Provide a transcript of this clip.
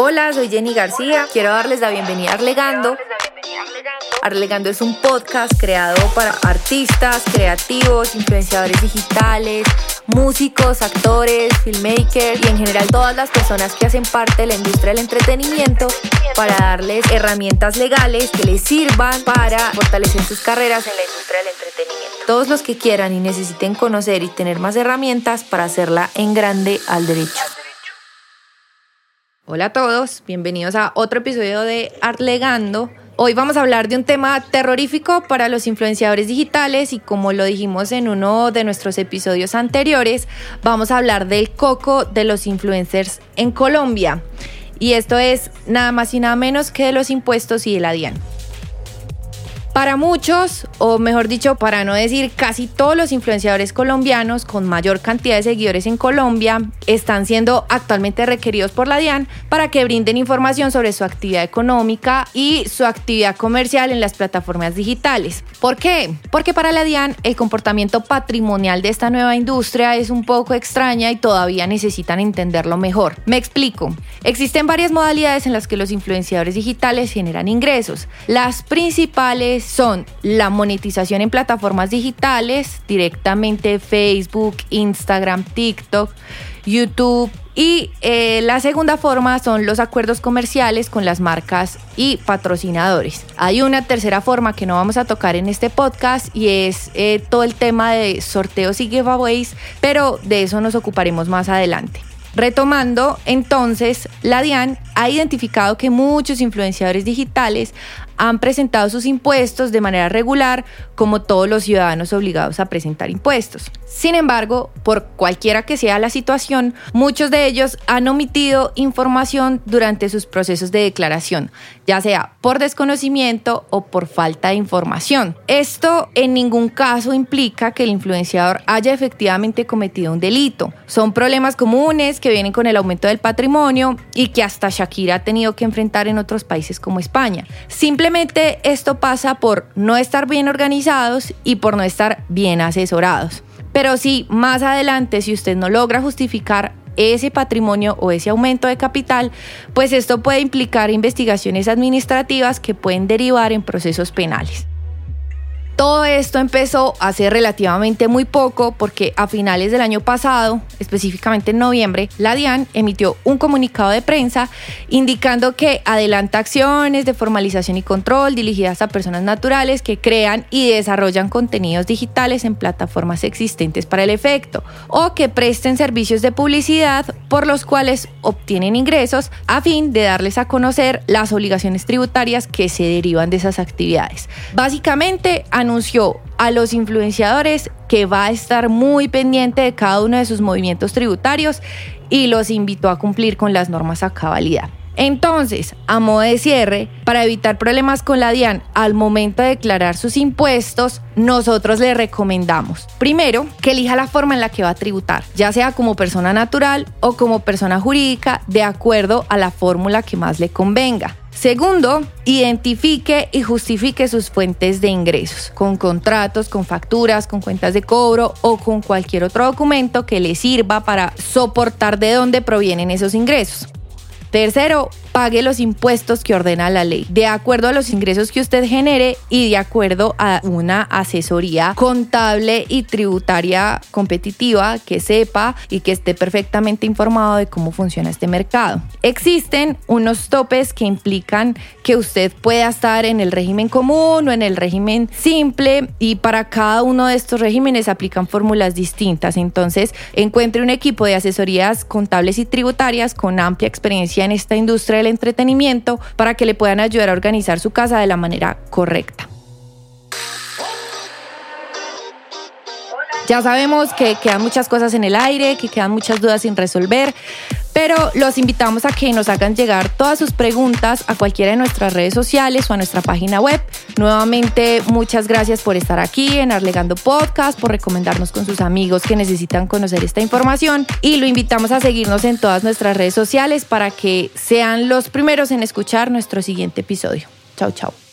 Hola, soy Jenny García. Quiero darles la bienvenida a Arlegando. Arlegando es un podcast creado para artistas, creativos, influenciadores digitales, músicos, actores, filmmakers y en general todas las personas que hacen parte de la industria del entretenimiento para darles herramientas legales que les sirvan para fortalecer sus carreras en la industria del entretenimiento. Todos los que quieran y necesiten conocer y tener más herramientas para hacerla en grande al derecho. Hola a todos, bienvenidos a otro episodio de Artlegando. Hoy vamos a hablar de un tema terrorífico para los influenciadores digitales y como lo dijimos en uno de nuestros episodios anteriores, vamos a hablar del coco de los influencers en Colombia. Y esto es nada más y nada menos que de los impuestos y de la DIAN. Para muchos, o mejor dicho, para no decir casi todos los influenciadores colombianos con mayor cantidad de seguidores en Colombia, están siendo actualmente requeridos por la DIAN para que brinden información sobre su actividad económica y su actividad comercial en las plataformas digitales. ¿Por qué? Porque para la DIAN el comportamiento patrimonial de esta nueva industria es un poco extraña y todavía necesitan entenderlo mejor. Me explico. Existen varias modalidades en las que los influenciadores digitales generan ingresos. Las principales son la monetización en plataformas digitales, directamente Facebook, Instagram, TikTok, YouTube. Y eh, la segunda forma son los acuerdos comerciales con las marcas y patrocinadores. Hay una tercera forma que no vamos a tocar en este podcast y es eh, todo el tema de sorteos y giveaways, pero de eso nos ocuparemos más adelante. Retomando, entonces, la DIAN ha identificado que muchos influenciadores digitales han presentado sus impuestos de manera regular, como todos los ciudadanos obligados a presentar impuestos. Sin embargo, por cualquiera que sea la situación, muchos de ellos han omitido información durante sus procesos de declaración, ya sea por desconocimiento o por falta de información. Esto en ningún caso implica que el influenciador haya efectivamente cometido un delito. Son problemas comunes que vienen con el aumento del patrimonio y que hasta Shakira ha tenido que enfrentar en otros países como España. Esto pasa por no estar bien organizados y por no estar bien asesorados. Pero si más adelante, si usted no logra justificar ese patrimonio o ese aumento de capital, pues esto puede implicar investigaciones administrativas que pueden derivar en procesos penales. Todo esto empezó hace relativamente muy poco porque a finales del año pasado, específicamente en noviembre, la DIAN emitió un comunicado de prensa indicando que adelanta acciones de formalización y control dirigidas a personas naturales que crean y desarrollan contenidos digitales en plataformas existentes para el efecto o que presten servicios de publicidad por los cuales obtienen ingresos a fin de darles a conocer las obligaciones tributarias que se derivan de esas actividades. Básicamente, anunció a los influenciadores que va a estar muy pendiente de cada uno de sus movimientos tributarios y los invitó a cumplir con las normas a cabalidad. Entonces, a modo de cierre, para evitar problemas con la DIAN al momento de declarar sus impuestos, nosotros le recomendamos, primero, que elija la forma en la que va a tributar, ya sea como persona natural o como persona jurídica, de acuerdo a la fórmula que más le convenga. Segundo, identifique y justifique sus fuentes de ingresos, con contratos, con facturas, con cuentas de cobro o con cualquier otro documento que le sirva para soportar de dónde provienen esos ingresos. Tercero, pague los impuestos que ordena la ley, de acuerdo a los ingresos que usted genere y de acuerdo a una asesoría contable y tributaria competitiva que sepa y que esté perfectamente informado de cómo funciona este mercado. Existen unos topes que implican que usted pueda estar en el régimen común o en el régimen simple y para cada uno de estos regímenes aplican fórmulas distintas. Entonces, encuentre un equipo de asesorías contables y tributarias con amplia en esta industria del entretenimiento para que le puedan ayudar a organizar su casa de la manera correcta. Ya sabemos que quedan muchas cosas en el aire, que quedan muchas dudas sin resolver, pero los invitamos a que nos hagan llegar todas sus preguntas a cualquiera de nuestras redes sociales o a nuestra página web. Nuevamente, muchas gracias por estar aquí en Arlegando Podcast, por recomendarnos con sus amigos que necesitan conocer esta información y lo invitamos a seguirnos en todas nuestras redes sociales para que sean los primeros en escuchar nuestro siguiente episodio. Chao, chao.